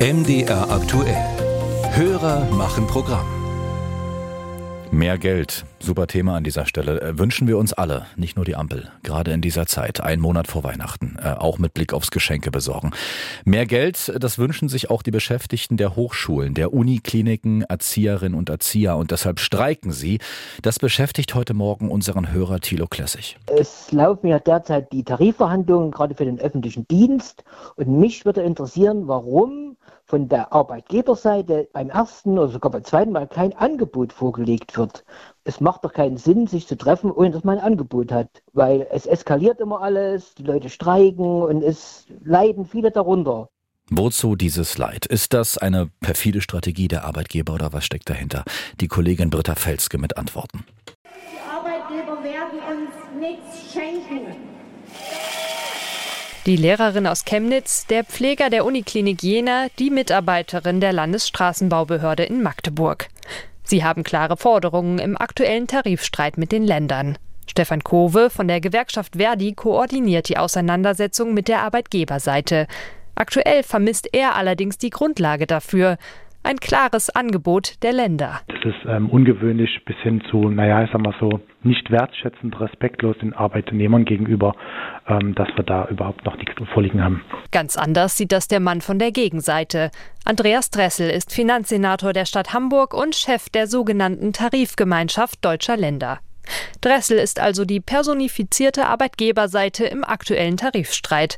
MDR aktuell. Hörer machen Programm. Mehr Geld, super Thema an dieser Stelle, äh, wünschen wir uns alle, nicht nur die Ampel, gerade in dieser Zeit, einen Monat vor Weihnachten, äh, auch mit Blick aufs Geschenke besorgen. Mehr Geld, das wünschen sich auch die Beschäftigten der Hochschulen, der Unikliniken, Erzieherinnen und Erzieher und deshalb streiken sie. Das beschäftigt heute Morgen unseren Hörer Thilo Klessig. Es laufen ja derzeit die Tarifverhandlungen gerade für den öffentlichen Dienst und mich würde interessieren, warum von der Arbeitgeberseite beim ersten oder sogar beim zweiten Mal kein Angebot vorgelegt wird. Es macht doch keinen Sinn, sich zu treffen, ohne dass man ein Angebot hat, weil es eskaliert immer alles, die Leute streiken und es leiden viele darunter. Wozu dieses Leid? Ist das eine perfide Strategie der Arbeitgeber oder was steckt dahinter? Die Kollegin Britta Felske mit Antworten. Die Arbeitgeber werden uns nichts schenken. Die Lehrerin aus Chemnitz, der Pfleger der Uniklinik Jena, die Mitarbeiterin der Landesstraßenbaubehörde in Magdeburg. Sie haben klare Forderungen im aktuellen Tarifstreit mit den Ländern. Stefan Kowe von der Gewerkschaft Verdi koordiniert die Auseinandersetzung mit der Arbeitgeberseite. Aktuell vermisst er allerdings die Grundlage dafür ein klares Angebot der Länder. Das ist ähm, ungewöhnlich bis hin zu, naja, ich sag mal so, nicht wertschätzend, respektlos den Arbeitnehmern gegenüber, ähm, dass wir da überhaupt noch nichts vorliegen haben. Ganz anders sieht das der Mann von der Gegenseite. Andreas Dressel ist Finanzsenator der Stadt Hamburg und Chef der sogenannten Tarifgemeinschaft deutscher Länder. Dressel ist also die personifizierte Arbeitgeberseite im aktuellen Tarifstreit.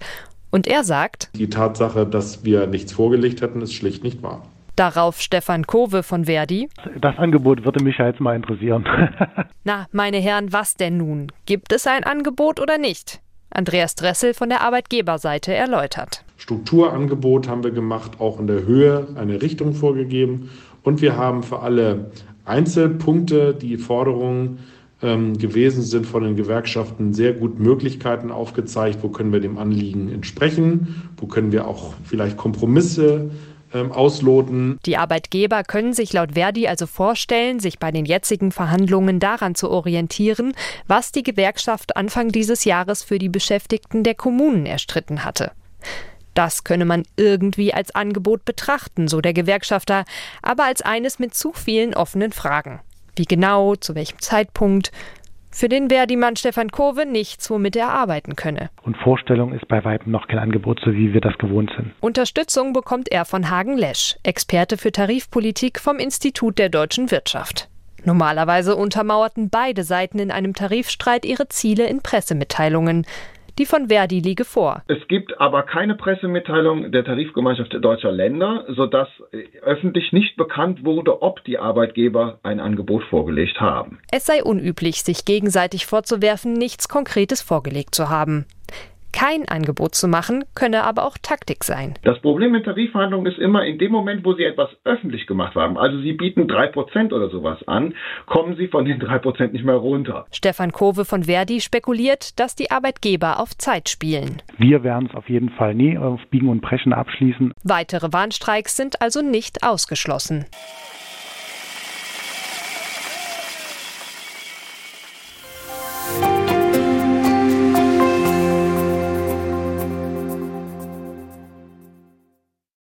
Und er sagt, die Tatsache, dass wir nichts vorgelegt hatten, ist schlicht nicht wahr. Darauf Stefan Kowe von Verdi. Das Angebot würde mich ja jetzt mal interessieren. Na, meine Herren, was denn nun? Gibt es ein Angebot oder nicht? Andreas Dressel von der Arbeitgeberseite erläutert. Strukturangebot haben wir gemacht, auch in der Höhe eine Richtung vorgegeben. Und wir haben für alle Einzelpunkte, die Forderungen ähm, gewesen sind von den Gewerkschaften, sehr gut Möglichkeiten aufgezeigt, wo können wir dem Anliegen entsprechen, wo können wir auch vielleicht Kompromisse ähm, ausloten. Die Arbeitgeber können sich laut Verdi also vorstellen, sich bei den jetzigen Verhandlungen daran zu orientieren, was die Gewerkschaft Anfang dieses Jahres für die Beschäftigten der Kommunen erstritten hatte. Das könne man irgendwie als Angebot betrachten, so der Gewerkschafter, aber als eines mit zu vielen offenen Fragen. Wie genau, zu welchem Zeitpunkt, für den Verdi-Mann Stefan Kurve nichts, womit er arbeiten könne. Und Vorstellung ist bei weitem noch kein Angebot, so wie wir das gewohnt sind. Unterstützung bekommt er von Hagen Lesch, Experte für Tarifpolitik vom Institut der deutschen Wirtschaft. Normalerweise untermauerten beide Seiten in einem Tarifstreit ihre Ziele in Pressemitteilungen. Die von Verdi liege vor. Es gibt aber keine Pressemitteilung der Tarifgemeinschaft deutscher Länder, sodass öffentlich nicht bekannt wurde, ob die Arbeitgeber ein Angebot vorgelegt haben. Es sei unüblich, sich gegenseitig vorzuwerfen, nichts Konkretes vorgelegt zu haben kein Angebot zu machen, könne aber auch Taktik sein. Das Problem mit Tarifverhandlungen ist immer, in dem Moment, wo Sie etwas öffentlich gemacht haben, also Sie bieten 3% oder sowas an, kommen Sie von den 3% nicht mehr runter. Stefan Kowe von Verdi spekuliert, dass die Arbeitgeber auf Zeit spielen. Wir werden es auf jeden Fall nie auf Biegen und Brechen abschließen. Weitere Warnstreiks sind also nicht ausgeschlossen.